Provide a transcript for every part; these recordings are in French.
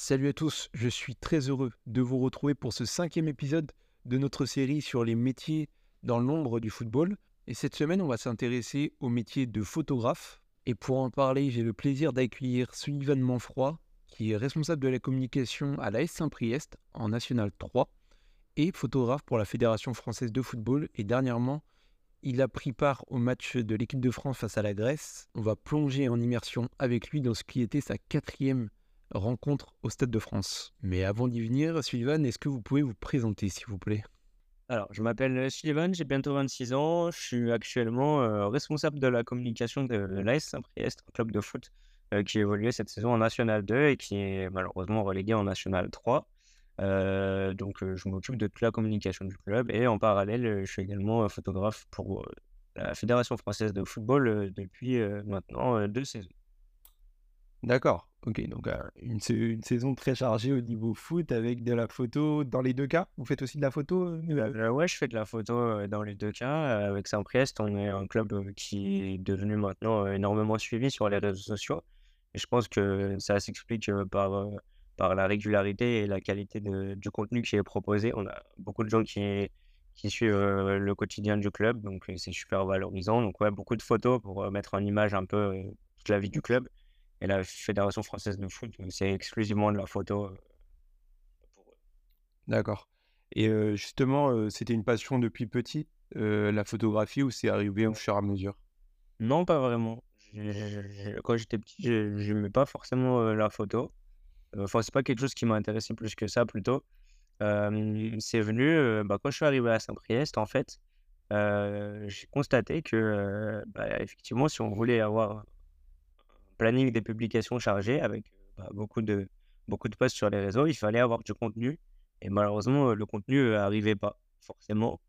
Salut à tous, je suis très heureux de vous retrouver pour ce cinquième épisode de notre série sur les métiers dans l'ombre du football. Et cette semaine, on va s'intéresser au métier de photographe. Et pour en parler, j'ai le plaisir d'accueillir Sullivan Manfroy, qui est responsable de la communication à la S Saint-Priest en National 3 et photographe pour la Fédération française de football. Et dernièrement, il a pris part au match de l'équipe de France face à la Grèce. On va plonger en immersion avec lui dans ce qui était sa quatrième rencontre au Stade de France. Mais avant d'y venir, Sullivan, est-ce que vous pouvez vous présenter, s'il vous plaît? Alors, je m'appelle Sullivan, j'ai bientôt 26 ans. Je suis actuellement euh, responsable de la communication de l'AS Saint-Priest, un club de foot euh, qui évoluait cette saison en National 2 et qui est malheureusement relégué en National 3. Euh, donc, je m'occupe de la communication du club et en parallèle, je suis également photographe pour la Fédération française de football depuis maintenant deux saisons. D'accord, ok, donc une, une saison très chargée au niveau foot avec de la photo dans les deux cas? Vous faites aussi de la photo euh, Ouais, je fais de la photo dans les deux cas. avec Saint-Priest, on est un club qui est devenu maintenant énormément suivi sur les réseaux sociaux. Je pense que ça s'explique par par la régularité et la qualité du contenu qui est proposé. On a beaucoup de gens qui, qui suivent le quotidien du club, donc c'est super valorisant. Donc ouais, beaucoup de photos pour mettre en image un peu toute la vie du club. Et la Fédération française de foot, c'est exclusivement de la photo pour eux. D'accord. Et justement, c'était une passion depuis petit, la photographie, ou c'est arrivé au fur et à mesure? Non, pas vraiment. Quand j'étais petit, je n'aimais pas forcément la photo. Enfin, c'est pas quelque chose qui m'a intéressé plus que ça, plutôt. c'est venu bah, quand je suis arrivé à Saint-Priest, en fait. j'ai constaté que, bah, effectivement, si on voulait avoir planning des publications chargé avec bah, beaucoup, de, beaucoup de posts sur les réseaux, il fallait avoir du contenu. Et malheureusement, le contenu n'arrivait pas forcément,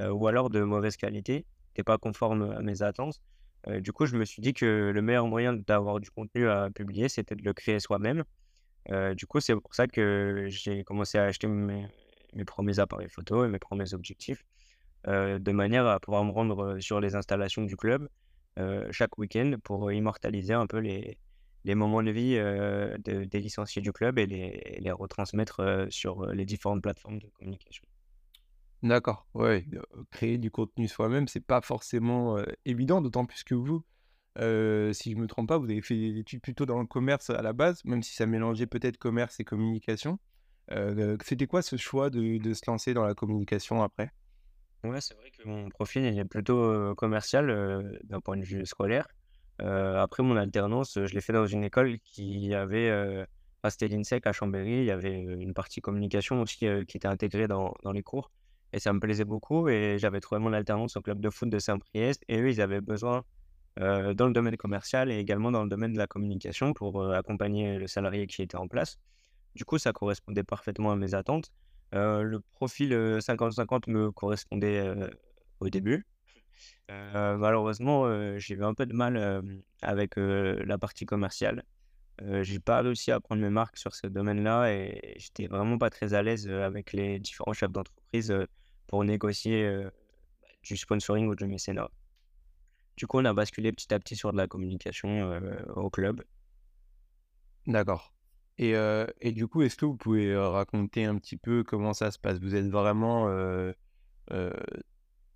ou alors de mauvaise qualité, n'était pas conforme à mes attentes. du coup, je me suis dit que le meilleur moyen d'avoir du contenu à publier, c'était de le créer soi-même du coup, c'est pour ça que j'ai commencé à acheter mes, premiers appareils photo et mes premiers objectifs, de manière à pouvoir me rendre sur les installations du club chaque week-end pour immortaliser un peu les, moments de vie des licenciés du club et les, retransmettre sur les différentes plateformes de communication. D'accord, ouais, créer du contenu soi-même, c'est pas forcément évident, d'autant plus que vous, si je me trompe pas, vous avez fait des études plutôt dans le commerce à la base, même si ça mélangeait peut-être commerce et communication. C'était quoi ce choix de, se lancer dans la communication après? Ouais, c'est vrai que mon profil est plutôt commercial d'un point de vue scolaire. après mon alternance, je l'ai fait dans une école qui avait, ah, c'était l'INSEC à Chambéry, il y avait une partie communication aussi qui était intégrée dans les cours. Et ça me plaisait beaucoup et j'avais trouvé mon alternance au club de foot de Saint-Priest et eux, ils avaient besoin dans le domaine commercial et également dans le domaine de la communication pour accompagner le salarié qui était en place. Du coup, ça correspondait parfaitement à mes attentes. Le profil 50-50 me correspondait au début. malheureusement, j'ai eu un peu de mal avec la partie commerciale. j'ai pas réussi à prendre mes marques sur ce domaine-là et j'étais vraiment pas très à l'aise avec les différents chefs d'entreprise pour négocier bah, du sponsoring ou du mécénat. Du coup, on a basculé petit à petit sur de la communication au club. D'accord. Et, et, du coup, est-ce que vous pouvez raconter un petit peu comment ça se passe? Vous êtes vraiment...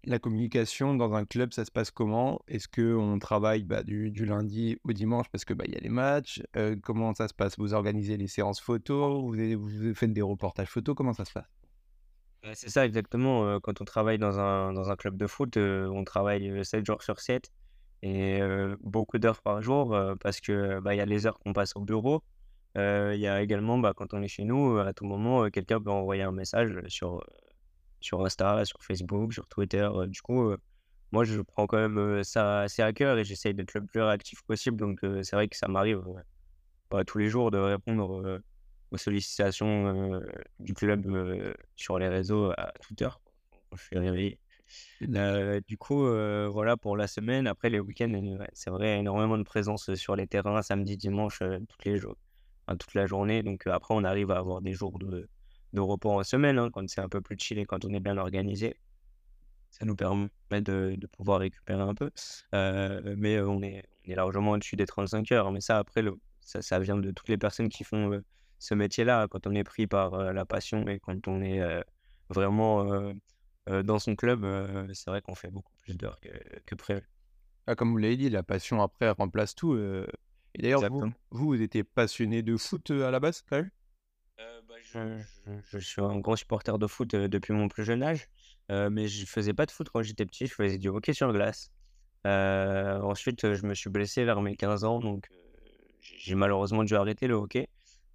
la communication dans un club, ça se passe comment? Est-ce qu'on travaille bah, du, du, lundi au dimanche parce qu'il bah, y a les matchs? Comment ça se passe? Vous organisez les séances photos? Vous, vous faites des reportages photos? Comment ça se passe? C'est ça exactement, quand on travaille dans un dans un club de foot, on travaille, 7 jours sur 7 et beaucoup d'heures par jour, parce que, bah, y a les heures qu'on passe au bureau. Il y a également, bah, quand on est chez nous, à tout moment, quelqu'un peut envoyer un message, sur, sur Insta, sur Facebook, sur Twitter, du coup, moi je prends quand même, ça assez à cœur et j'essaye d'être le plus réactif possible donc c'est vrai que ça m'arrive, pas tous les jours de répondre, aux sollicitations du club sur les réseaux à toute heure je suis réveillé. du coup, voilà pour la semaine. Après, les week-ends, c'est vrai, énormément de présence sur les terrains, samedi, dimanche, toutes les jours, toute la journée. Donc après, on arrive à avoir des jours de, de repos en semaine, hein, quand c'est un peu plus chill et quand on est bien organisé. Ça nous permet de, de pouvoir récupérer un peu. mais on est, on est largement au-dessus des 35 heures. Mais ça, après, ça, ça vient de toutes les personnes qui font ce métier-là, quand on est pris par la passion et quand on est vraiment dans son club, c'est vrai qu'on fait beaucoup plus d'heures que, que prévu. Ah, comme vous l'avez dit, la passion après remplace tout. Et d'ailleurs, vous, vous, étiez passionné de foot à la base, quand même? Bah, je, je, suis un grand supporter de foot depuis mon plus jeune âge, mais je faisais pas de foot quand j'étais petit, je faisais du hockey sur glace. ensuite, je me suis blessé vers mes 15 ans, donc j'ai malheureusement dû arrêter le hockey.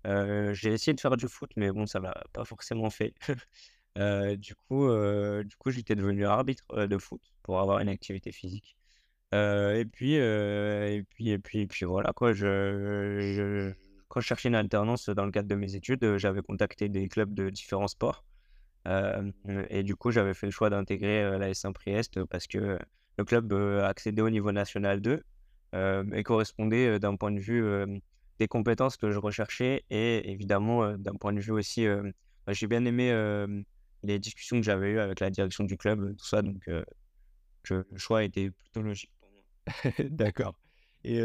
j'ai essayé de faire du foot, mais bon, ça m'a pas forcément fait. du coup, du coup, j'étais devenu arbitre de foot pour avoir une activité physique. Et puis, et puis, et puis, et puis voilà quoi. Je, quand je cherchais une alternance dans le cadre de mes études, j'avais contacté des clubs de différents sports. et du coup, j'avais fait le choix d'intégrer la Saint-Priest parce que le club accédait au niveau national 2 et correspondait d'un point de vue des compétences que je recherchais et évidemment d'un point de vue aussi, bah, j'ai bien aimé les discussions que j'avais eues avec la direction du club, tout ça, donc le choix était plutôt logique. D'accord. Et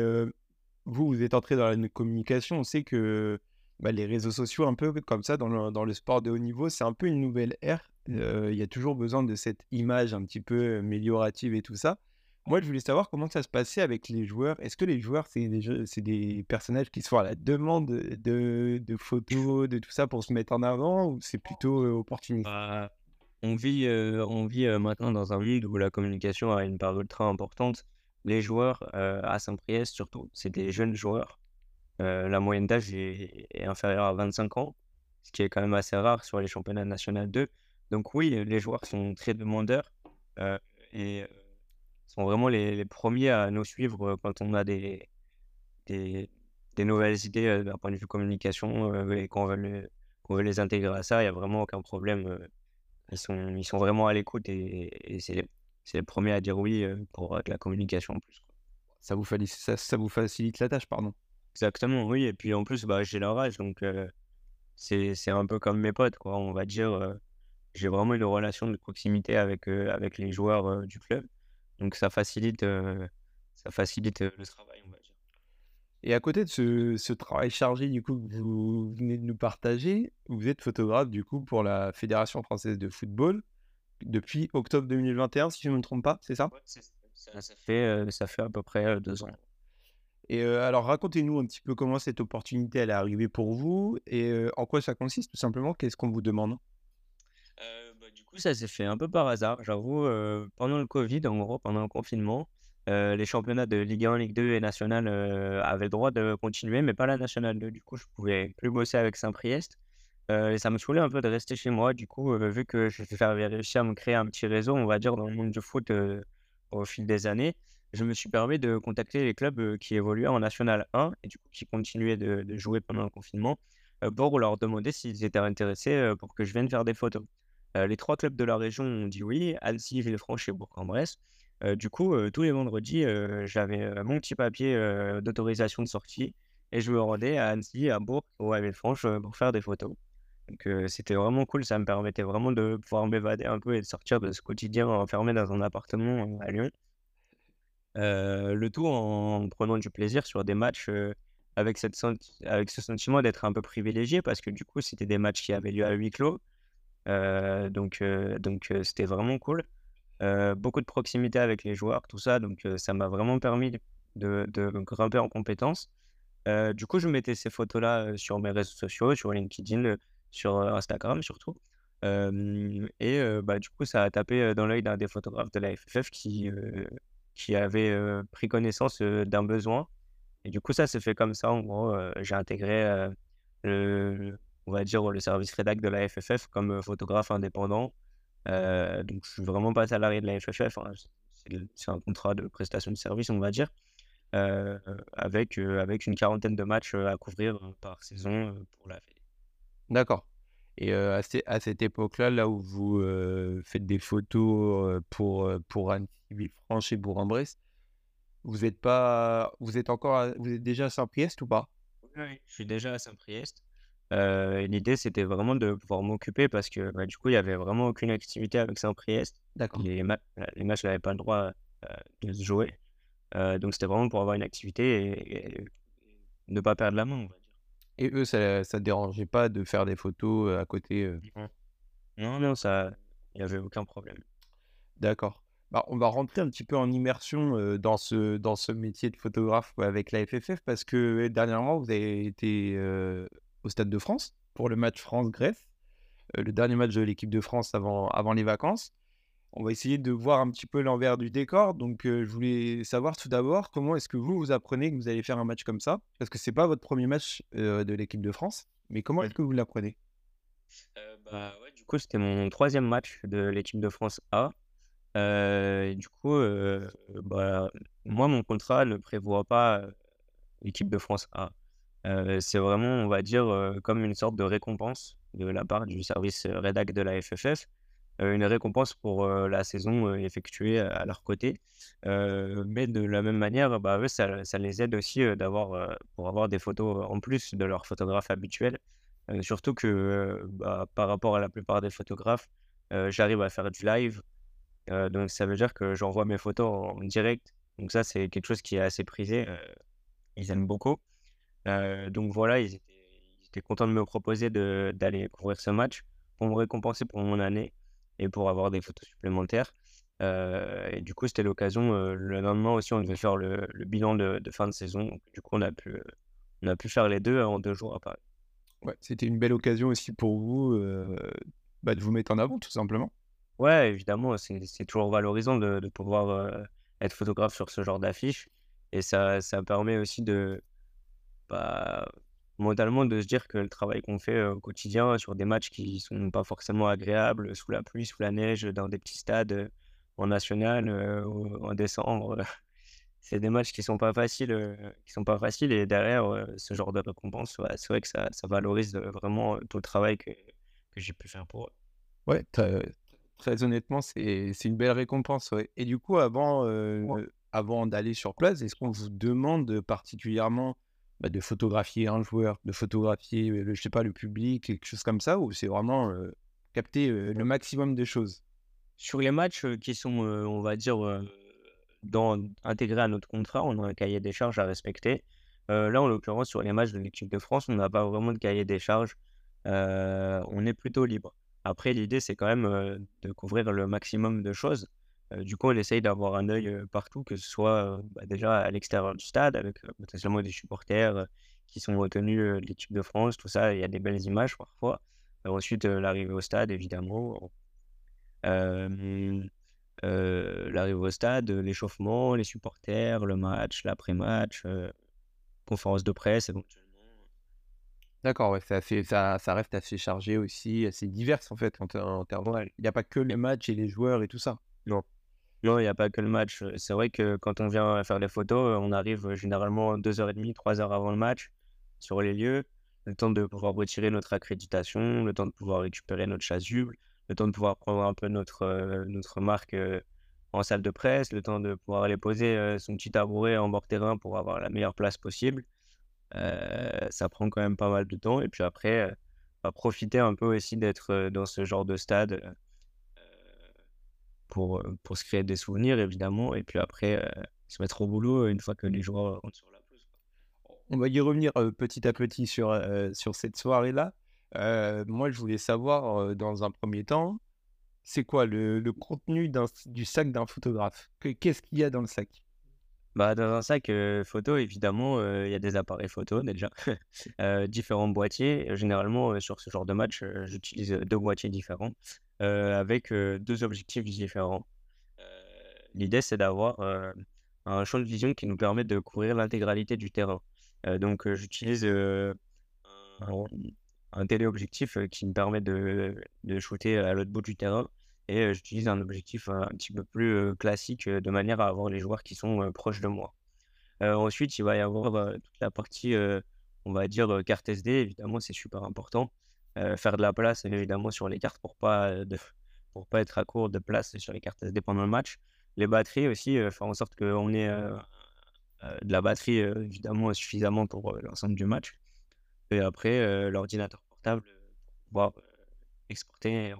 vous, vous êtes entré dans la communication, on sait que bah, les réseaux sociaux, un peu comme ça, dans le, sport de haut niveau, c'est un peu une nouvelle ère. Il y a toujours besoin de cette image un petit peu améliorative et tout ça. Moi, je voulais savoir comment ça se passait avec les joueurs. Est-ce que les joueurs, c'est des, personnages qui se font à la demande de, de photos, de tout ça pour se mettre en avant ou c'est plutôt opportuniste? Bah, On vit, on vit maintenant dans un monde où la communication a une part ultra importante. Les joueurs à Saint-Priest, surtout, c'est des jeunes joueurs. la moyenne d'âge est, inférieure à 25 ans, ce qui est quand même assez rare sur les championnats nationaux 2. Donc oui, les joueurs sont très demandeurs et sont vraiment les, premiers à nous suivre quand on a des, des, nouvelles idées d'un point de vue communication et qu'on veut, les intégrer à ça, il n'y a vraiment aucun problème. Ils sont, ils sont vraiment à l'écoute et, c'est les, premiers à dire oui pour la communication en plus. Ça, vous facilite, ça, ça, vous facilite la tâche, pardon. Exactement, oui. Et puis en plus, bah, j'ai leur âge, donc c'est un peu comme mes potes, quoi. On va dire, j'ai vraiment une relation de proximité avec, avec les joueurs du club. Donc ça facilite, ça facilite le travail, on va dire. Et à côté de ce, ce, travail chargé du coup que vous venez de nous partager, vous êtes photographe du coup pour la Fédération française de football depuis octobre 2021, si je ne me trompe pas, c'est ça, ça, ça, fait, ça fait à peu près deux ans. Et alors racontez-nous un petit peu comment cette opportunité elle est arrivée pour vous et en quoi ça consiste tout simplement, qu'est-ce qu'on vous demande? Du coup, ça s'est fait un peu par hasard. J'avoue, pendant le Covid, en gros, pendant le confinement, les championnats de Ligue 1, Ligue 2 et National avaient le droit de continuer, mais pas la Nationale 2. Du coup, je pouvais plus bosser avec Saint-Priest. Et ça me saoulait un peu de rester chez moi. Du coup, vu que j'avais réussi à me créer un petit réseau, on va dire, dans le monde du foot au fil des années, je me suis permis de contacter les clubs qui évoluaient en National 1 et du coup qui continuaient de, de jouer pendant le confinement pour leur demander s'ils étaient intéressés pour que je vienne faire des photos les trois clubs de la région ont dit oui, Annecy, Villefranche et Bourg-en-Bresse. du coup, tous les vendredis, j'avais mon petit papier d'autorisation de sortie et je me rendais à Annecy, à Bourg ou à Villefranche pour faire des photos. Donc c'était vraiment cool, ça me permettait vraiment de pouvoir m'évader un peu et de sortir de ce quotidien enfermé dans un appartement à Lyon. le tout en prenant du plaisir sur des matchs avec, cette avec ce sentiment d'être un peu privilégié parce que du coup c'était des matchs qui avaient lieu à huis clos donc donc c'était vraiment cool. beaucoup de proximité avec les joueurs, tout ça, donc ça m'a vraiment permis de, de, grimper en compétences. du coup, je mettais ces photos-là sur mes réseaux sociaux, sur LinkedIn, sur Instagram surtout. et bah, du coup, ça a tapé dans l'œil d'un des photographes de la FFF qui, qui avait pris connaissance d'un besoin. Et du coup, ça s'est fait comme ça. En gros, j'ai intégré le, on va dire, le service rédac de la FFF comme photographe indépendant. donc, je suis vraiment pas salarié de la FFF. Hein, c'est un contrat de prestation de service, on va dire, avec, avec une quarantaine de matchs à couvrir par saison pour la. D'accord. Et à, à, cette époque-là, là où vous faites des photos pour, pour Anne, Villefranche et Bourg-en-Bresse, vous êtes pas, vous êtes encore, vous êtes déjà à Saint-Priest ou pas? Oui, je suis déjà à Saint-Priest l'idée, c'était vraiment de pouvoir m'occuper parce que bah, du coup, il n'y avait vraiment aucune activité avec Saint-Priest. D'accord. Les, les matchs n'avaient pas le droit de se jouer. donc, c'était vraiment pour avoir une activité et, ne pas perdre la main. Et eux, ça ne dérangeait pas de faire des photos à côté Non, non, ça, il n'y avait aucun problème. D'accord. Bah, on va rentrer un petit peu en immersion dans, ce, dans ce métier de photographe avec la FFF parce que dernièrement, vous avez été au Stade de France pour le match France-Grèce, le dernier match de l'équipe de France avant, avant les vacances. On va essayer de voir un petit peu l'envers du décor. Donc, je voulais savoir tout d'abord comment est-ce que vous vous apprenez que vous allez faire un match comme ça? Parce que c'est pas votre premier match de l'équipe de France, mais comment est-ce que vous l'apprenez? Bah, Du coup, c'était mon troisième match de l'équipe de France A. du coup, bah, moi, mon contrat ne prévoit pas l'équipe de France A. c'est vraiment, on va dire, comme une sorte de récompense de la part du service rédac de la FFF une récompense pour la saison effectuée à leur côté. mais de la même manière, bah, eux, ça, les aide aussi d'avoir, pour avoir des photos en plus de leurs photographes habituels. surtout que bah, par rapport à la plupart des photographes, j'arrive à faire du live. donc ça veut dire que j'envoie mes photos en direct. Donc ça, c'est quelque chose qui est assez prisé. ils aiment beaucoup. donc voilà, ils étaient, ils étaient, contents de me proposer d'aller couvrir ce match pour me récompenser pour mon année et pour avoir des photos supplémentaires. Euh, et du coup, c'était l'occasion. Euh, le lendemain aussi, on devait faire le, bilan de, fin de saison. du coup, on a pu, on a pu faire les deux en deux jours à Paris. Ouais, c'était une belle occasion aussi pour vous euh, bah, de vous mettre en avant, tout simplement. Ouais, évidemment, c'est toujours valorisant de, de pouvoir être photographe sur ce genre d'affiche. Et ça, ça permet aussi de, bah, mentalement de se dire que le travail qu'on fait au quotidien sur des matchs qui sont pas forcément agréables, sous la pluie, sous la neige, dans des petits stades en national, en décembre, c'est des matchs qui sont pas faciles, qui sont pas faciles. Et derrière ce genre de récompense, c'est vrai que ça, ça valorise vraiment tout le travail que, que j'ai pu faire pour eux. Ouais, très, honnêtement, c'est une belle récompense. Et du coup, avant, avant d'aller sur place, est-ce qu'on vous demande particulièrement bah, de photographier un joueur, de photographier, le, je sais pas, le public, quelque chose comme ça, ou c'est vraiment capter le maximum de choses? Sur les matchs qui sont, on va dire, intégrés à notre contrat, on a un cahier des charges à respecter. là, en l'occurrence, sur les matchs de l'équipe de France, on n'a pas vraiment de cahier des charges. on est plutôt libre. Après, l'idée, c'est quand même de couvrir le maximum de choses du coup, on essaye d'avoir un œil partout, que ce soit bah, déjà à l'extérieur du stade, avec potentiellement des supporters qui sont retenus de l'équipe de France, tout ça. Il y a des belles images parfois. ensuite, l'arrivée au stade, évidemment. l'arrivée au stade, l'échauffement, les supporters, le match, l'après-match, conférence de presse éventuellement. D'accord, ouais, ça, ça reste assez chargé aussi, assez divers en fait en, en termes. Il n'y a pas que les matchs et les joueurs et tout ça. Non. Non, il n'y a pas que le match. C'est vrai que quand on vient faire les photos, on arrive généralement 2h30, 3h avant le match sur les lieux. Le temps de pouvoir retirer notre accréditation, le temps de pouvoir récupérer notre chasuble, le temps de pouvoir prendre un peu notre, notre marque en salle de presse, le temps de pouvoir aller poser son petit tabouret en bord terrain pour avoir la meilleure place possible. ça prend quand même pas mal de temps. Et puis après, va profiter un peu aussi d'être dans ce genre de stade pour, pour se créer des souvenirs, évidemment, et puis après, se mettre au boulot une fois que les joueurs rentrent sur la pelouse. On va y revenir petit à petit sur, sur cette soirée-là. moi, je voulais savoir, dans un premier temps, c'est quoi le, le contenu du sac d'un photographe? Qu'est-ce qu'il y a dans le sac? Bah, dans un sac photo, évidemment, il y a des appareils photo déjà, différents boîtiers. Généralement, sur ce genre de match, j'utilise deux boîtiers différents avec deux objectifs différents. L'idée, c'est d'avoir un champ de vision qui nous permet de couvrir l'intégralité du terrain. donc, j'utilise un, un téléobjectif qui me permet de, de shooter à l'autre bout du terrain et j'utilise un objectif un petit peu plus classique de manière à avoir les joueurs qui sont proches de moi. ensuite, il va y avoir toute la partie, on va dire, carte SD, évidemment, c'est super important. faire de la place, évidemment, sur les cartes pour pas, de, pour pas être à court de place sur les cartes SD pendant le match. Les batteries aussi, faire en sorte qu'on ait de la batterie, évidemment, suffisamment pour l'ensemble du match. Et après, l'ordinateur portable pour pouvoir exporter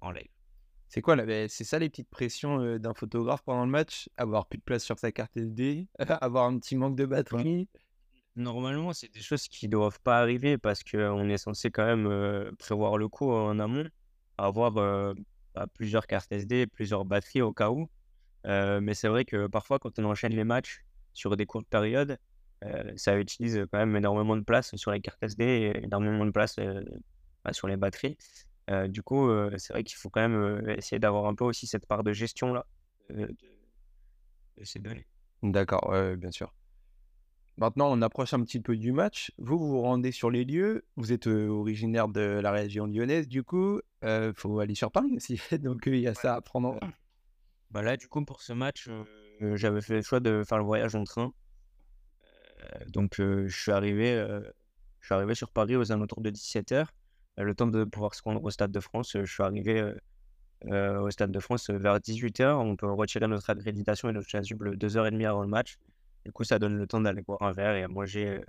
en live. C'est quoi là? Ben, C'est ça les petites pressions d'un photographe pendant le match? Avoir plus de place sur sa carte SD, avoir un petit manque de batterie? Normalement, c'est des choses qui doivent pas arriver parce qu'on est censé quand même euh, prévoir le coup en amont, avoir euh, bah, plusieurs cartes SD, plusieurs batteries au cas où. Euh, mais c'est vrai que parfois, quand on enchaîne les matchs sur des courtes périodes, ça utilise quand même énormément de place sur les cartes SD et énormément de place bah, sur les batteries. Du coup, c'est vrai qu'il faut quand même essayer d'avoir un peu aussi cette part de gestion là de, de ces données. D'accord, ouais, bien sûr. Maintenant, on approche un petit peu du match. Vous, vous vous rendez sur les lieux. Vous êtes originaire de la région lyonnaise, du coup. Il faut aller sur Paris aussi. Donc, il y a ça à prendre en Bah là, du coup, pour ce match, j'avais fait le choix de faire le voyage en train. donc, je suis arrivé, je suis arrivé sur Paris aux alentours de 17h. Le temps de pouvoir se rendre au Stade de France, je suis arrivé au Stade de France vers 18h. On peut retirer notre accréditation et notre chasuble 2h30 avant le match. Du coup, ça donne le temps d'aller boire un verre et moi j'ai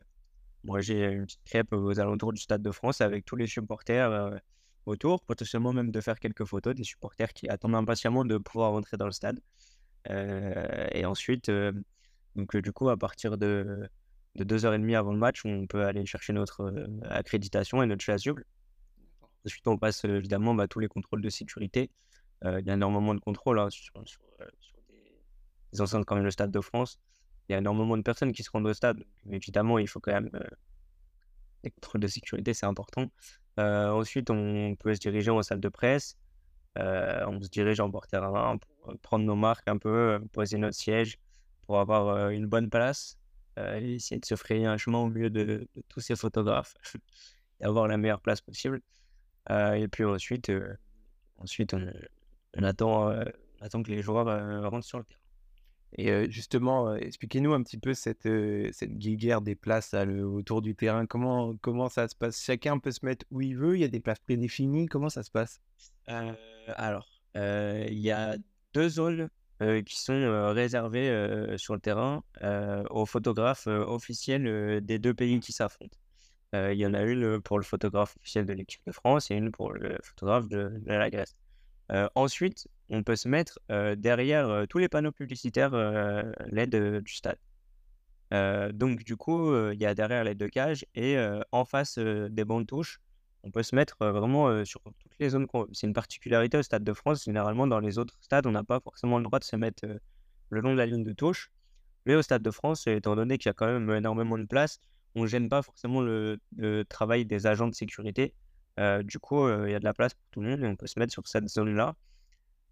j'ai une petite crêpe aux alentours du Stade de France avec tous les supporters autour, potentiellement même de faire quelques photos des supporters qui attendent impatiemment de pouvoir rentrer dans le stade. et ensuite, donc du coup, à partir de, de 2h30 avant le match, on peut aller chercher notre accréditation et notre chasuble. Ensuite, on passe évidemment bah, tous les contrôles de sécurité. il y a énormément de contrôles hein, sur, des, enceintes comme le Stade de France il y a énormément de personnes qui se rendent au stade. Mais évidemment, il faut quand même euh, des contrôles de sécurité, c'est important. Euh, ensuite, on peut se diriger en salle de presse. Euh, on se dirige en porte-terrain pour prendre nos marques un peu, poser notre siège pour avoir une bonne place et essayer de se frayer un chemin au milieu de, tous ces photographes et avoir la meilleure place possible. Et puis ensuite, ensuite on, attend, on attend que les joueurs rentrent sur le terrain. Et justement, expliquez-nous un petit peu cette, cette des places autour du terrain. Comment, comment ça se passe? Chacun peut se mettre où il veut Il y a des places prédéfinies Comment ça se passe? Alors, il y a deux zones qui sont réservées sur le terrain aux photographes officiels des deux pays qui s'affrontent. Il y en a une pour le photographe officiel de l'équipe de France et une pour le photographe de la Grèce ensuite, on peut se mettre derrière tous les panneaux publicitaires LED du stade. donc, du coup, il y a derrière les deux cages et en face des bancs de touche, on peut se mettre vraiment sur toutes les zones. C'est une particularité au Stade de France. Généralement, dans les autres stades, on n'a pas forcément le droit de se mettre le long de la ligne de touche. Mais au Stade de France, étant donné qu'il y a quand même énormément de place, on ne gêne pas forcément le, travail des agents de sécurité du coup, il y a de la place pour tout le monde et on peut se mettre sur cette zone-là.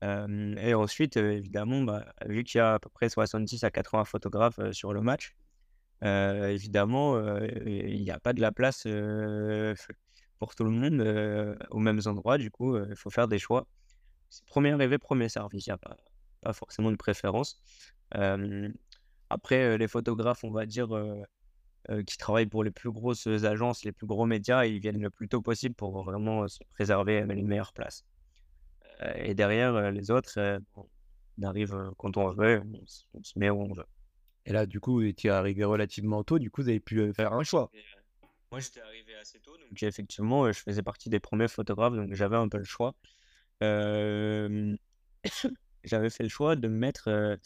et ensuite, évidemment, bah, vu qu'il y a à peu près 70 à 80 photographes sur le match, évidemment, il n'y a pas de la place pour tout le monde aux mêmes endroits. Du coup, il faut faire des choix. Premier arrivé, premier service. Il n'y a pas, forcément de préférence. après, les photographes, on va dire, euh, qui travaillent pour les plus grosses agences, les plus gros médias, ils viennent le plus tôt possible pour vraiment se préserver les meilleures places. Euh, et derrière, les autres, on arrive quand on veut, on, se met où on veut. Et là, du coup, tu es arrivé relativement tôt, du coup, vous avez pu faire un choix. Moi, j'étais arrivé assez tôt, donc effectivement, je faisais partie des premiers photographes, donc j'avais un peu le choix. j'avais fait le choix de me mettre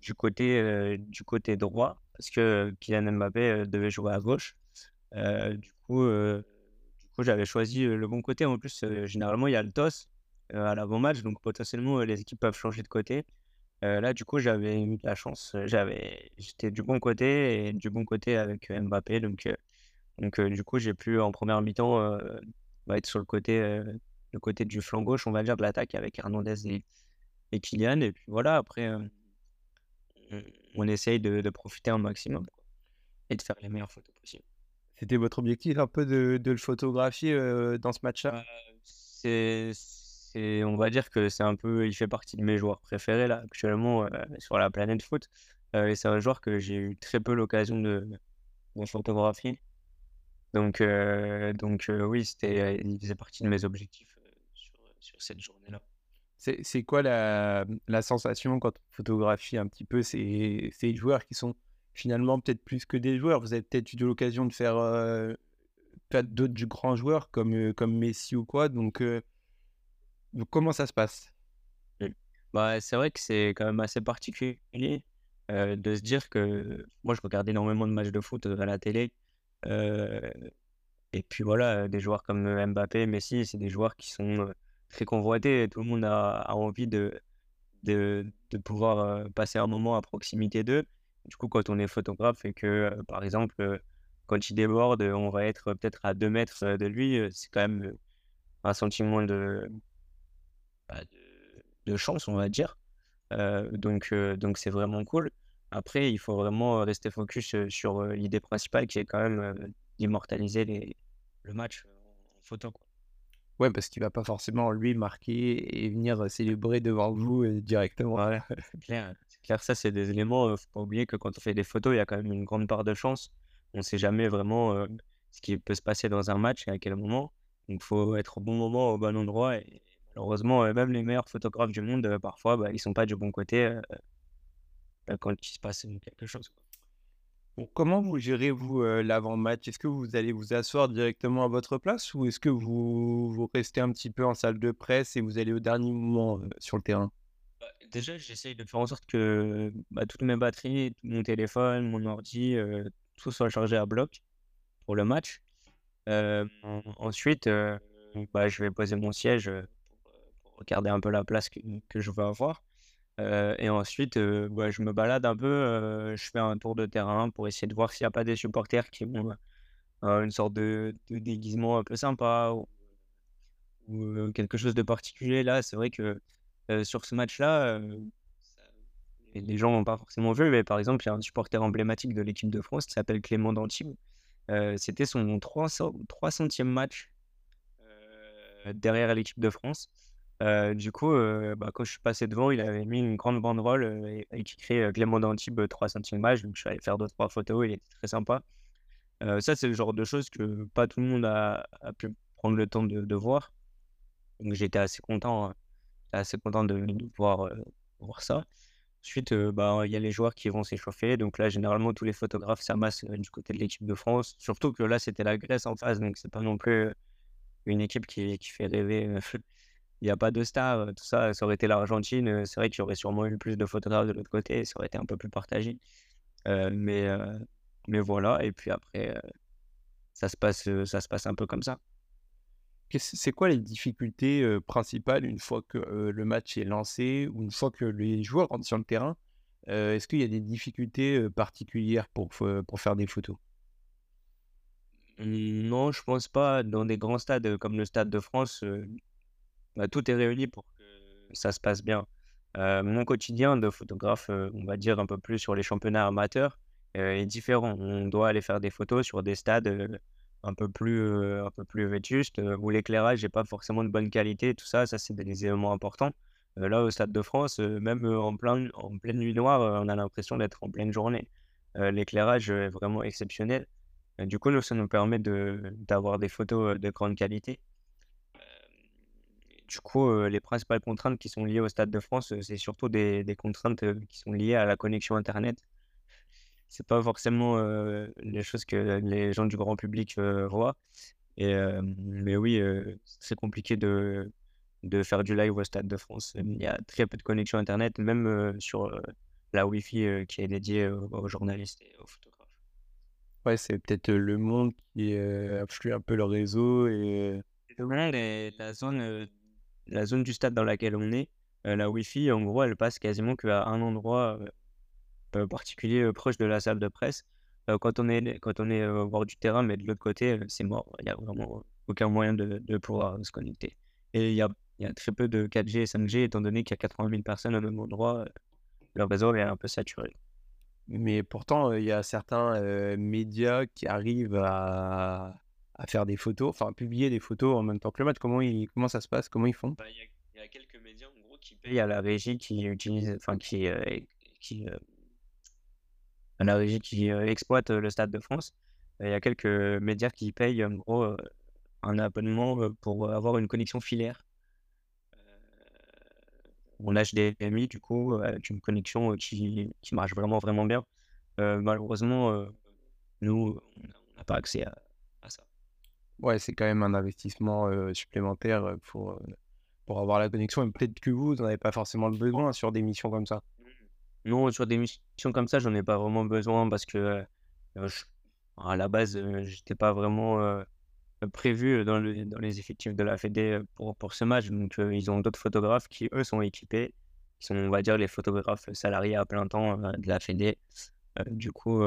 du, côté, du côté droit parce que Kylian Mbappé devait jouer à gauche. du coup, du coup j'avais choisi le bon côté. En plus, généralement, il y a le toss à l'avant-match, donc potentiellement, les équipes peuvent changer de côté. là, du coup, j'avais eu de la chance. J'étais du bon côté et du bon côté avec Mbappé. Donc, donc du coup, j'ai pu en première mi-temps bah, être sur le côté, le côté du flanc gauche, on va dire, de l'attaque avec Hernandez et, et Kylian. Et puis voilà, après, on essaye de, profiter un maximum et de faire les meilleures photos possibles. C'était votre objectif un peu de, le photographier dans ce match-là? C'est, On va dire que c'est un peu, il fait partie de mes joueurs préférés là, actuellement sur la planète foot. et c'est un joueur que j'ai eu très peu l'occasion de, photographier. Donc, donc oui, c'était, il faisait partie de mes objectifs sur cette journée-là. C'est quoi la, sensation quand on photographie un petit peu ces, joueurs qui sont finalement peut-être plus que des joueurs? Vous avez peut-être eu l'occasion de faire euh, d'autres grands joueurs comme, euh, comme Messi ou quoi. Donc, euh, comment ça se passe? Bah, C'est vrai que c'est quand même assez particulier. de se dire que moi, je regarde énormément de matchs de foot à la télé. et puis voilà, des joueurs comme Mbappé, Messi, c'est des joueurs qui sont très convoités. Tout le monde a, envie de, de, de pouvoir passer un moment à proximité d'eux. Du coup, quand on est photographe et que, par exemple, quand il déborde, on va être peut-être à 2 mètres de lui, c'est quand même un sentiment de, bah, de, de, chance, on va dire. donc, donc c'est vraiment cool. Après, il faut vraiment rester focus sur l'idée principale qui est quand même d'immortaliser le match en photo. Ouais, parce qu'il va pas forcément lui marquer et venir célébrer devant vous directement. c'est clair. Ça, c'est des éléments. faut pas oublier que quand on fait des photos, il y a quand même une grande part de chance on ne sait jamais vraiment ce qui peut se passer dans un match et à quel moment. Donc, il faut être au bon moment, au bon endroit. Et malheureusement, même les meilleurs photographes du monde, parfois, bah, ils ne sont pas du bon côté quand il se passe quelque chose. Comment vous gérez, vous, l'avant-match? Est-ce que vous allez vous asseoir directement à votre place ou est-ce que vous, restez un petit peu en salle de presse et vous allez au dernier moment sur le terrain? Bah, Déjà, j'essaye de faire en sorte que toutes mes batteries, mon téléphone, mon ordi, tout soit chargé à bloc pour le match. ensuite, bah, je vais poser mon siège pour, regarder un peu la place que, je veux avoir. Et ensuite, bah, je me balade un peu, je fais un tour de terrain pour essayer de voir s'il n'y a pas des supporters qui ont une sorte de, déguisement un peu sympa ou, quelque chose de particulier. Là, c'est vrai que sur ce match-là, les gens n'ont pas forcément vu, mais par exemple, il y a un supporter emblématique de l'équipe de France qui s'appelle Clément Dantibes. Euh, C'était son 300e match euh, derrière l'équipe de France. Euh, du coup, euh, bah, quand je suis passé devant, il avait mis une grande banderole et, qui écrit Clément Dantibes 300e match. Donc, je suis allé faire deux, trois photos. Il était très sympa. ça, c'est le genre de choses que pas tout le monde a, pu prendre le temps de, voir. Donc, j'étais assez content, hein. assez content de, pouvoir voir ça. Ensuite, bah, il y a les joueurs qui vont s'échauffer. Donc là, généralement, tous les photographes s'amassent du côté de l'équipe de France. Surtout que là, c'était la Grèce en face. Donc, c'est pas non plus une équipe qui, qui fait rêver. Il n'y a pas de stars, tout ça. Ça aurait été l'Argentine. C'est vrai qu'il y aurait sûrement eu plus de photographes de l'autre côté. Ça aurait été un peu plus partagé. mais, mais voilà. Et puis après, ça, se passe, ça se passe un peu comme ça. C'est quoi les difficultés principales une fois que le match est lancé ou une fois que les joueurs rentrent sur le terrain? Est-ce qu'il y a des difficultés particulières pour, pour faire des photos? Mmh, Non, je pense pas. Dans des grands stades comme le Stade de France, bah, tout est réuni pour que ça se passe bien. mon quotidien de photographe, on va dire un peu plus sur les championnats amateurs, est différent. On doit aller faire des photos sur des stades un peu plus, un peu plus vétuste, où l'éclairage n'est pas forcément de bonne qualité, tout ça, ça c'est des éléments importants. là, au Stade de France, même en, plein, en pleine nuit noire, on a l'impression d'être en pleine journée. l'éclairage est vraiment exceptionnel. du coup, ça nous permet d'avoir des photos de grande qualité. Du coup, les principales contraintes qui sont liées au Stade de France, c'est surtout des, des contraintes qui sont liées à la connexion Internet c'est pas forcément les choses que les gens du grand public voient. Et, mais oui, c'est compliqué de, de faire du live au Stade de France. Il y a très peu de connexion Internet, même sur la Wi-Fi qui est dédiée aux journalistes et aux photographes. Ouais, c'est peut-être le monde qui influe un peu le réseau. Et... Le monde est la zone, la zone du stade dans laquelle on est. la Wi-Fi, en gros, elle passe quasiment qu'à un endroit particulier proche de la salle de presse. quand on est, quand on est au bord du terrain, mais de l'autre côté, c'est mort. Il n'y a vraiment aucun moyen de, de, pouvoir se connecter. Et il y a, y a, très peu de 4G et 5G, étant donné qu'il y a 80 000 personnes au même endroit. Le réseau est un peu saturé. Mais pourtant, il y a certains médias qui arrivent à, à, faire des photos, enfin publier des photos en même temps que le match. Comment, ils, comment ça se passe? Comment ils font? Bah, Il y, y, a quelques médias en gros qui payent à la régie qui utilise, enfin qui, qui la régie qui exploite le Stade de France. Il y a quelques médias qui payent en gros un abonnement pour avoir une connexion filaire. On a HDMI du coup, avec une connexion qui, qui marche vraiment vraiment bien. malheureusement, nous, on n'a pas accès à. Ouais, c'est quand même un investissement supplémentaire pour, pour avoir la connexion. Et peut-être que vous, vous n'en avez pas forcément le besoin sur des missions comme ça. Non, sur des missions comme ça, j'en ai pas vraiment besoin parce que, je à la base, j'étais pas vraiment, prévu, dans le dans les effectifs de la fédé, heu, pour pour ce match. Donc, ils ont d'autres photographes qui, eux, sont équipés. Qui sont, on va dire, les photographes salariés à plein temps, de la fédé. Heu, du coup,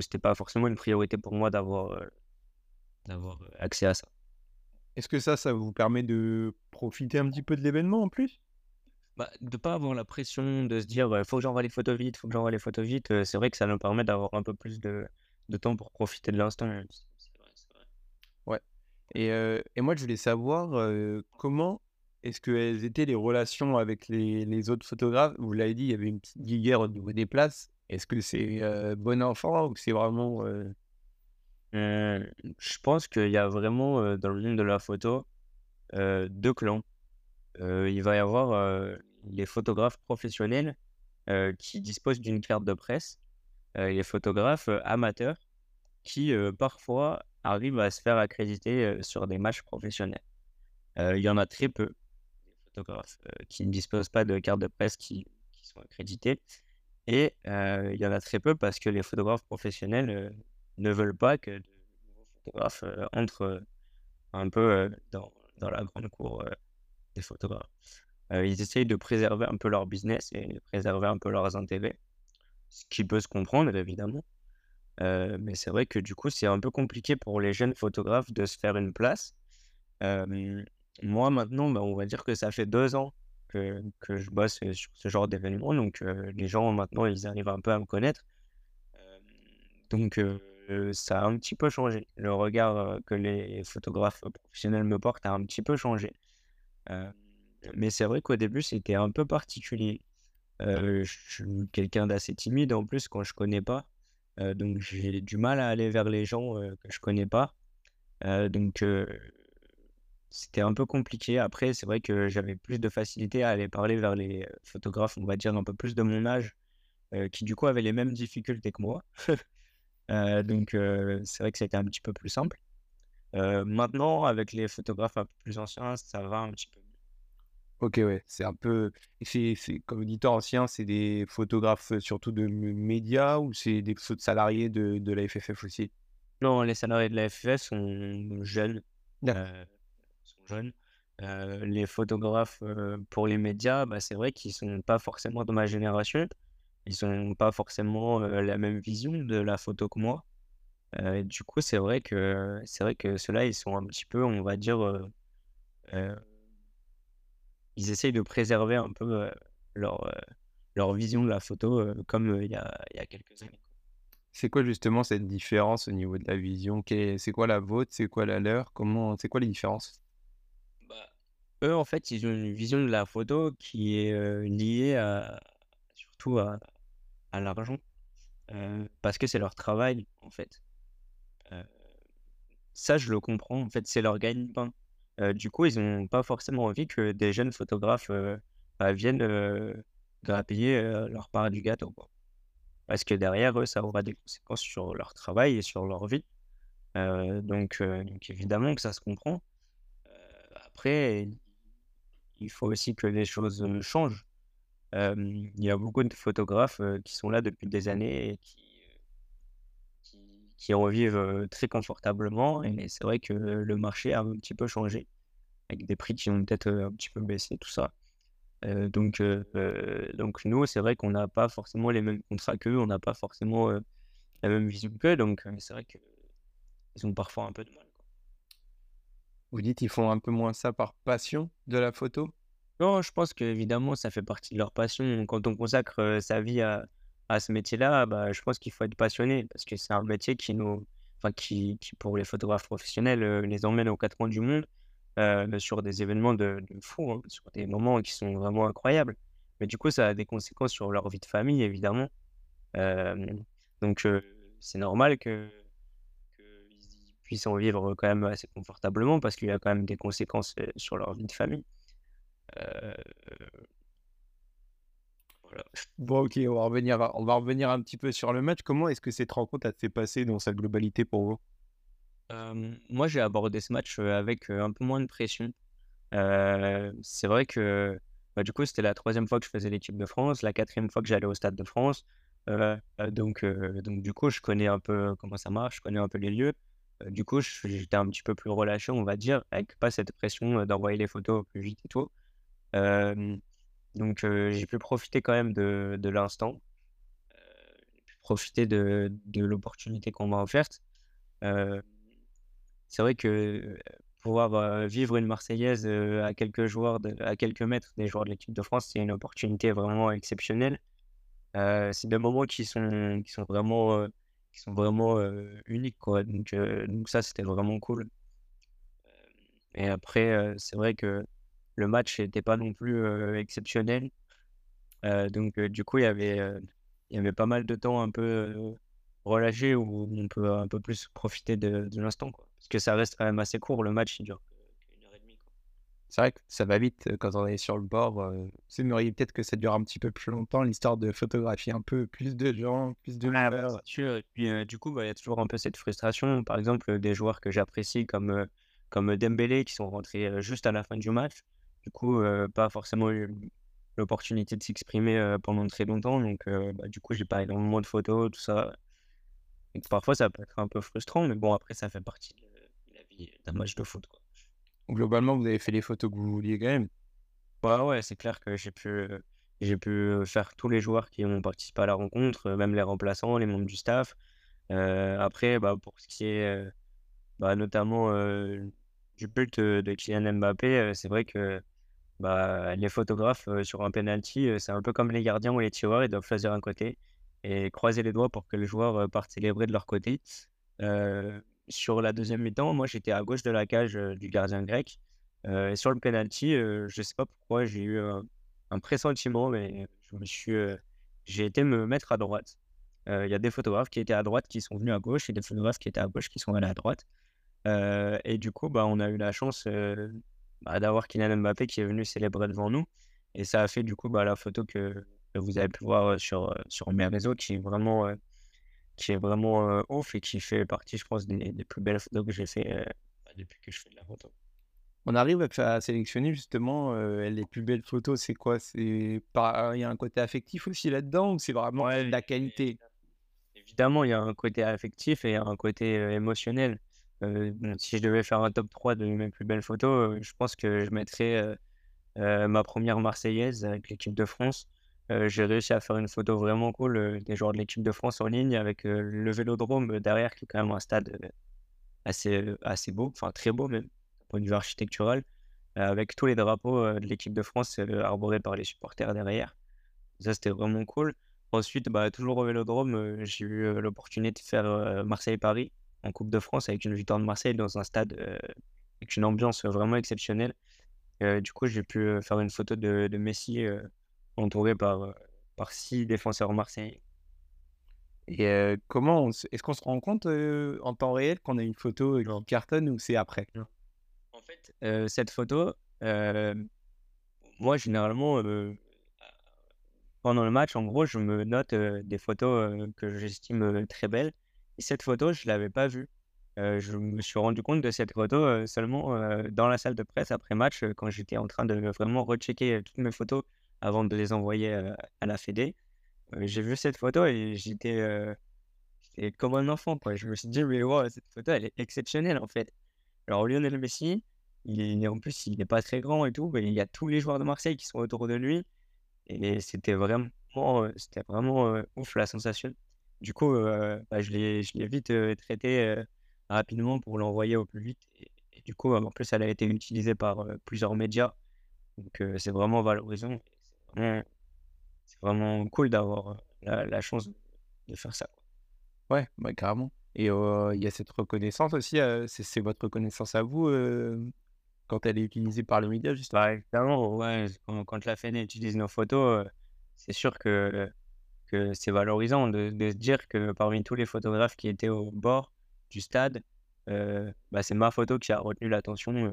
c'était pas forcément une priorité pour moi d'avoir, d'avoir, heu, accès à ça. Est-ce que ça, ça vous permet de profiter un petit peu de l'événement en plus? Bah, de pas avoir la pression de se dire, heu: «Faut que j'envoie les photos vite, faut que j'envoie les photos vite», c'est vrai que ça nous permet d'avoir un peu plus de de temps pour profiter de l'instant, heu, c c'est vrai, c'est vrai. Ouais et et moi, je voulais savoir, comment est-ce qu'elles étaient les relations avec les les autres photographes? Vous l'avez dit, il y avait une petite guéguerre au niveau des places. Est-ce que c'est, bon enfant ou c'est vraiment, Heu, je pense qu'il y a vraiment, heu, dans le monde de la photo, heu, 2 clans. Il va y avoir, les photographes professionnels, qui disposent d'une carte de presse, les photographes, amateurs qui, parfois arrivent à se faire accréditer, sur des matchs professionnels. Il y en a très peu, des photographes, qui ne disposent pas de carte de presse qui sont accrédités et il y en a très peu parce que les photographes professionnels, ne veulent pas que de nouveaux photographes, heu, entrent, heu, un peu, heu, dans dans la grande cour, des photographes. Ils essayent de préserver un peu leur business et de préserver un peu leurs intérêts, ce qui peut se comprendre évidemment. Mais c'est vrai que du coup, c'est un peu compliqué pour les jeunes photographes de se faire une place. Moi maintenant, bah, on va dire que ça fait 2 ans que que je bosse, sur ce genre d'événement donc les gens maintenant, ils arrivent un peu à me connaître. Donc ça a un petit peu changé. Le regard, que les photographes professionnels me portent a un petit peu changé. Mais c'est vrai qu'au début, c'était un peu particulier. Je suis quelqu'un d'assez timide en plus quand je connais pas, donc j'ai du mal à aller vers les gens, que je connais pas. Donc c'était un peu compliqué. Après, c'est vrai que j'avais plus de facilité à aller parler vers les, photographes, on va dire un peu plus de mon âge, qui du coup avaient les mêmes difficultés que moi. Heu, donc heu, c'est vrai que c'était un petit peu plus simple. Heu, maintenant avec les photographes un peu plus anciens, ça va un petit peu mieux. OK, ouais, c'est un peu c'est comme éditeur ancien, c'est des photographes, surtout de mé médias ou c'est des salariés de de la FFF aussi? Non, les salariés de la FFF sont jeunes, sont jeunes. Les photographes, pour les médias, bah, c'est vrai qu'ils sont pas forcément de ma génération. Ils ont pas forcément, la même vision de la photo que moi. Du coup, c'est vrai que c'est vrai que ceux-là, ils sont un petit peu, on va dire, ils essayent de préserver un peu, leur, leur vision de la photo, comme, il y a il y a quelques années. C'est quoi justement cette différence au niveau de la vision? C'est quoi la vôtre? C'est quoi la leur? Comment c'est quoi les différences? Bah, eux, en fait, ils ont une vision de la photo qui est, liée à surtout à à l'argent, heu, parce que c'est leur travail, en fait. Heu, ça, je le comprends, en fait, c'est leur gagne-pain. Heu, du coup, ils ont pas forcément envie que des jeunes photographes, bah, viennent, grappiller, leur part du gâteau. Parce que derrière, eux, ça aura des conséquences sur leur travail et sur leur vie. Donc donc évidemment que ça se comprend. Après, il faut aussi que les choses, changent. Il y a beaucoup de photographes, qui sont là depuis des années et qui, qui qui en vivent, heu, très confortablement et c'est vrai que le marché a un petit peu changé, avec des prix qui ont peut-être, un petit peu baissé, tout ça. Donc donc nous, c'est vrai qu'on n'a pas forcément les mêmes contrats qu'eux, on n'a pas forcément, la même vision qu'eux, donc c'est vrai qu'ils ont parfois un peu de mal, quoi. Vous dites ils font un peu moins ça par passion de la photo? Non, je pense qu'évidemment, ça fait partie de leur passion. Quand on consacre, sa vie à à ce métier-là, bah, je pense qu'il faut être passionné parce que c'est un métier qui nous enfin qui qui pour les photographes professionnels, les emmène aux 4 coins du monde, sur des événements de fou, hein, sur des moments qui sont vraiment incroyables. Mais du coup, ça a des conséquences sur leur vie de famille évidemment. Donc c'est normal que qu'ils puissent en vivre quand même assez confortablement parce qu'il y a quand même des conséquences, sur leur vie de famille. Heu, voilà. Bon OK, on va revenir on va revenir un petit peu sur le match. Comment est-ce que cette rencontre, elle s'est passée dans sa globalité pour vous? Hem, moi, j'ai abordé ce match, avec, un peu moins de pression. C'est vrai que bah, du coup, c'était la troisième fois que je faisais l'équipe de France, la quatrième fois que j'allais au Stade de France. Euh, donc, donc, du coup, je connais un peu comment ça marche, je connais un peu les lieux. du coup, j'étais un petit peu plus relâché, on va dire, avec pas cette pression d'envoyer les photos plus vite et tout. Donc, j'ai pu profiter quand même de, de l'instant, profiter de, de l'opportunité qu'on m'a offerte. c'est vrai que pouvoir vivre une Marseillaise à quelques joueurs, à quelques mètres des joueurs de l'équipe de France, c'est une opportunité vraiment exceptionnelle. c'est des moments qui sont, qui sont vraiment, qui sont vraiment uniques, quoi. Donc, donc ça, c'était vraiment cool. Et après, c'est vrai que le match n'était pas non plus exceptionnel. donc, du coup, il y avait, il y avait pas mal de temps un peu relâché où on peut un peu plus profiter de, de l'instant, quoi. Parce que ça reste quand même assez court, le match, il dure qu'une heure et demie. C'est vrai que ça va vite quand on est sur le bord. c'est peut-être que ça dure un petit peu plus longtemps, l'histoire de photographier un peu plus de gens, plus de ah, Et puis, du coup, bah, il y a toujours un peu cette frustration. Par exemple, des joueurs que j'apprécie comme, comme Dembélé qui sont rentrés juste à la fin du match. Du coup, pas forcément eu l'opportunité de s'exprimer pendant très longtemps. Donc, bah, du coup, j'ai pas énormément de photos, tout ça. Et parfois, ça peut être un peu frustrant, mais bon, après, ça fait partie de, d'un match de foot. Quoi. Globalement, vous avez fait les photos que vous vouliez quand même. Bah ouais, c'est clair que j'ai pu, j'ai pu faire tous les joueurs qui ont participé à la rencontre, même les remplaçants, les membres du staff. après, bah, pour ce qui est bah, notamment du but de Kylian Mbappé, c'est vrai que bah, les photographes sur un penalty, c'est un peu comme les gardiens ou les tireurs, ils doivent choisir un côté et croiser les doigts pour que les joueurs partent célébrer de leur côté sur la deuxième mi-temps, moi j'étais à gauche de la cage du gardien grec. et sur le penalty, je ne sais pas pourquoi j'ai eu un pressentiment, mais je me suis, j'ai été me mettre à droite. Il y a des photographes qui étaient à droite qui sont venus à gauche et des photographes qui étaient à gauche qui sont allés à droite. et du coup, bah, on a eu la chance bah, d'avoir Kylian Mbappé qui est venu célébrer devant nous. Et ça a fait du coup bah, la photo que, vous avez pu voir sur, sur mes réseaux qui est vraiment qui est vraiment ouf et qui fait partie, je pense, des, plus belles photos que j'ai fait bah, depuis que je fais de la photo. On arrive à, sélectionner justement les plus belles photos. C'est quoi? C'est il y a un côté affectif aussi là-dedans ou c'est vraiment la qualité? Évidemment, il y a un côté affectif et un côté émotionnel. Si je devais faire un top 3 de mes plus belles photos, je pense que je mettrais ma première Marseillaise avec l'équipe de France j'ai réussi à faire une photo vraiment cool des joueurs de l'équipe de France en ligne avec le Vélodrome derrière, qui est quand même un stade assez, assez beau, enfin très beau même, point de vue architectural, avec tous les drapeaux de l'équipe de France arborés par les supporters derrière. Ça, c'était vraiment cool. Ensuite, bah, toujours au Vélodrome, j'ai eu l'opportunité de faire Marseille-Paris en Coupe de France avec une victoire de Marseille dans un stade avec une ambiance vraiment exceptionnelle. du coup, j'ai pu faire une photo de, de Messi entouré par, par six défenseurs marseillais. Et comment est-ce qu'on se rend compte en temps réel qu'on a une photo qui cartonne ou c'est après? En fait, cette photo, moi généralement, pendant le match, en gros, je me note des photos que j'estime très belles. Et cette photo, je ne l'avais pas vue. je me suis rendu compte de cette photo seulement dans la salle de presse après match, quand j'étais en train de vraiment rechecker toutes mes photos avant de les envoyer à la Fédé. j'ai vu cette photo et j'étais comme un enfant. Je me suis dit, mais cette photo, elle est exceptionnelle en fait. Alors Lionel Messi, il est, en plus, il n'est pas très grand et tout, mais il y a tous les joueurs de Marseille qui sont autour de lui. Et c'était vraiment, c'était vraiment ouf la sensation. Du coup, bah, je l'ai vite traité rapidement pour l'envoyer au plus vite. Et, et, du coup, en plus, elle a été utilisée par plusieurs médias. Donc, c'est vraiment valorisant c'est vraiment cool d'avoir la, chance de faire ça. Ouais, bah, carrément. Et il y a cette reconnaissance aussi, c'est votre reconnaissance à vous quand elle est utilisée par les médias, justement? Bah, évidemment, ouais, quand, la FEN utilise nos photos, c'est sûr que, que c'est valorisant de, se dire que parmi tous les photographes qui étaient au bord du stade, bah, c'est ma photo qui a retenu l'attention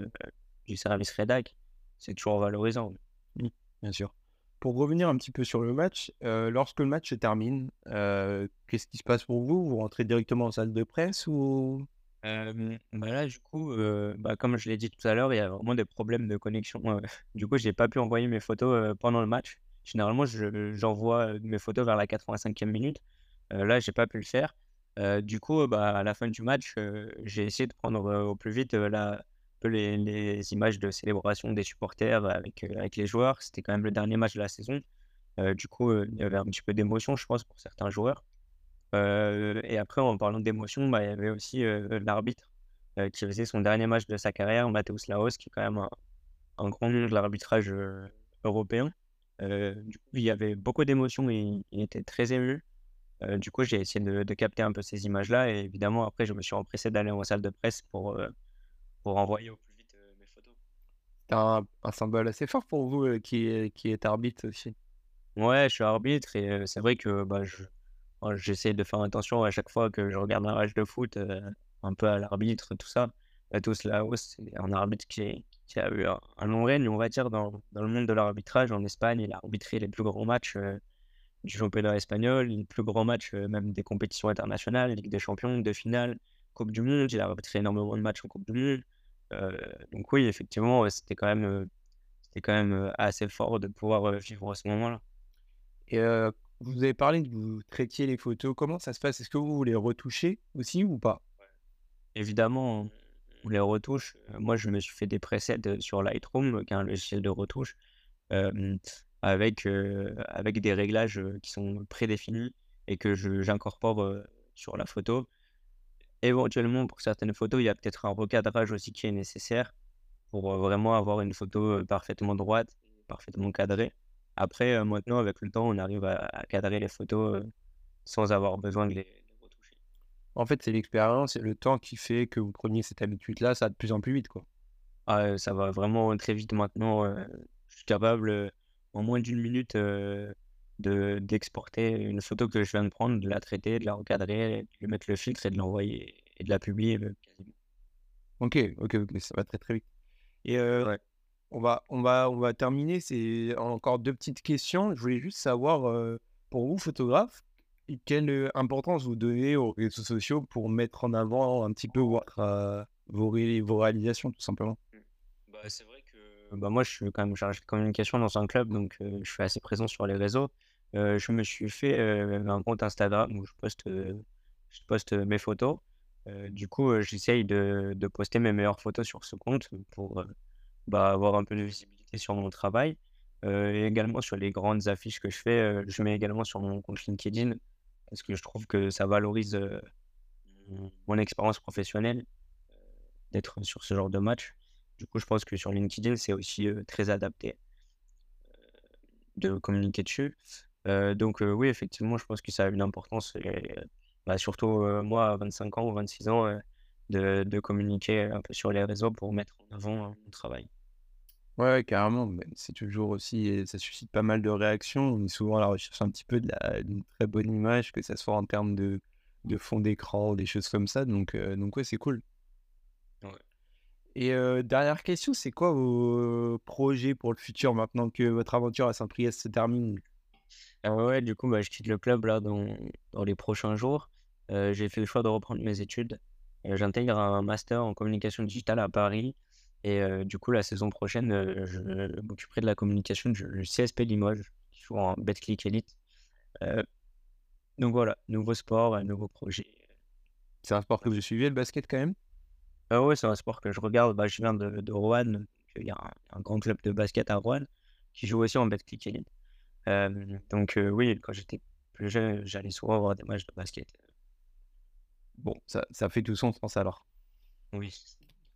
du service rédac. C'est toujours valorisant. Oui, bien sûr. Pour revenir un petit peu sur le match, lorsque le match se termine, qu'est-ce qui se passe pour vous? Vous rentrez directement en salle de presse ou? Bah, là, du coup, bah, comme je l'ai dit tout à l'heure, il y a vraiment des problèmes de connexion, du coup, j'ai pas pu envoyer mes photos, pendant le match. Généralement, je j'envoie, mes photos vers la 85e minute. Heu, là, j'ai pas pu le faire. Du coup, bah, à la fin du match, j'ai essayé de prendre, au plus vite, les les images de célébration des supporters avec, avec les joueurs. C'était quand même le dernier match de la saison. Du coup, il y avait un petit peu d'émotion, je pense, pour certains joueurs. Et après en parlant d'émotion, bah, il y avait aussi, l'arbitre, qui faisait son dernier match de sa carrière, Mateusz Laos, qui est quand même un un grand nom de l'arbitrage, européen. Heu, du coup, il y avait beaucoup d'émotions et il était très ému. Heu, du coup, j'ai essayé de de capter un peu ces images-là et évidemment après je me suis empressé d'aller en salle de presse pour, heu, pour envoyer au plus vite, mes photos. C'est un un symbole assez fort pour vous, qui qui est arbitre aussi. Ouais, je suis arbitre et c'est vrai que, bah, je moi, j'essaie de faire attention à chaque fois que je regarde un match de foot, un peu à l'arbitre, tout ça. Matheus Laos, c'est un arbitre qui est qui a eu un un long règne, on va dire, dans dans le monde de l'arbitrage en Espagne. Il a arbitré les plus grands matchs, heu, du championnat espagnol, les plus grands matchs, heu, même des compétitions internationales, Ligue des champions, de finale, Coupe du monde. Il a arbitré énormément de matchs en Coupe du monde. Heu, donc oui, effectivement, c'était quand même, c'était quand même, assez fort de pouvoir, vivre ce moment-là. Et vous avez parlé que vous traitiez les photos. Comment ça se passe? Est-ce que vous les retouchez aussi ou pas? Évidemment, on les retouche. Heu, moi, je me suis fait des presets, sur Lightroom, qui est un logiciel de retouche, avec, avec des réglages, qui sont prédéfinis et que j'incorpore, sur la photo. Éventuellement, pour certaines photos, il y a peut-être un recadrage aussi qui est nécessaire pour, vraiment avoir une photo, parfaitement droite, parfaitement cadrée. Après, maintenant, avec le temps, on arrive à cadrer les photos, sans avoir besoin de les. En fait, c'est l'expérience et le temps qui fait que vous preniez cette habitude-là, ça va de plus en plus vite, quoi. Ah, ça va vraiment très vite maintenant, heu, je suis capable, heu, en moins d'une minute, de d'exporter une photo que je viens de prendre, de la traiter, de la recadrer, de lui mettre le filtre et de l'envoyer et de la publier quasiment. OK, OK, OK, ça va très, très vite. Et Ouais. on va on va on va terminer, c'est encore 2 petites questions. Je voulais juste savoir, pour vous, photographe, quelle, heu, importance vous donnez aux réseaux sociaux pour mettre en avant un petit peu votre, heu, vos ré vos réalisations, tout simplement? Mmh. Bah, c'est vrai que, bah, moi, je suis quand même chargé de communication dans un club, donc je suis assez présent sur les réseaux. Je me suis fait, un compte Instagram où je poste, je poste, mes photos. Du coup, j'essaye de de poster mes meilleures photos sur ce compte pour, bah, avoir un peu de visibilité sur mon travail. Et également sur les grandes affiches que je fais, je mets également sur mon compte LinkedIn parce que je trouve que ça valorise, mon expérience professionnelle, d'être sur ce genre de match. Du coup, je pense que sur LinkedIn, c'est aussi, très adapté, de communiquer dessus. Donc oui, effectivement, je pense que ça a une importance bah, surtout, moi à 25 ans ou 26 ans, de de communiquer un peu sur les réseaux pour mettre en avant, heu, mon travail. Ouais, carrément, c'est toujours aussi et ça suscite pas mal de réactions. On est souvent à la recherche un petit peu de la d'une très bonne image, que ça soit en termes de de fond d'écran ou des choses comme ça, donc heu, donc ouais, c'est cool. Ouais. Et heu, dernière question, c'est quoi vos projets pour le futur maintenant que votre aventure à Saint-Priest se termine? Ah ouais, du coup, bah, je quitte le club là dans dans les prochains jours. J'ai fait le choix de reprendre mes études. J'intègre un master en communication digitale à Paris et heu, du coup, la saison prochaine, heu, je m'occuperai de la communication du CSP Limoges, qui joue en Betclic Elite. Heu, donc voilà, nouveau sport, un nouveau projet. C'est un sport que vous suivez, le basket, quand même? Ah ouais, c'est un sport que je regarde, bah, je viens de de donc il y a un un grand club de basket à Roanne, qui joue aussi en Betclic Elite. Donc oui, quand j'étais plus jeune, j'allais souvent voir des matchs de basket. Bon, ça ça fait tout son sens alors. Oui.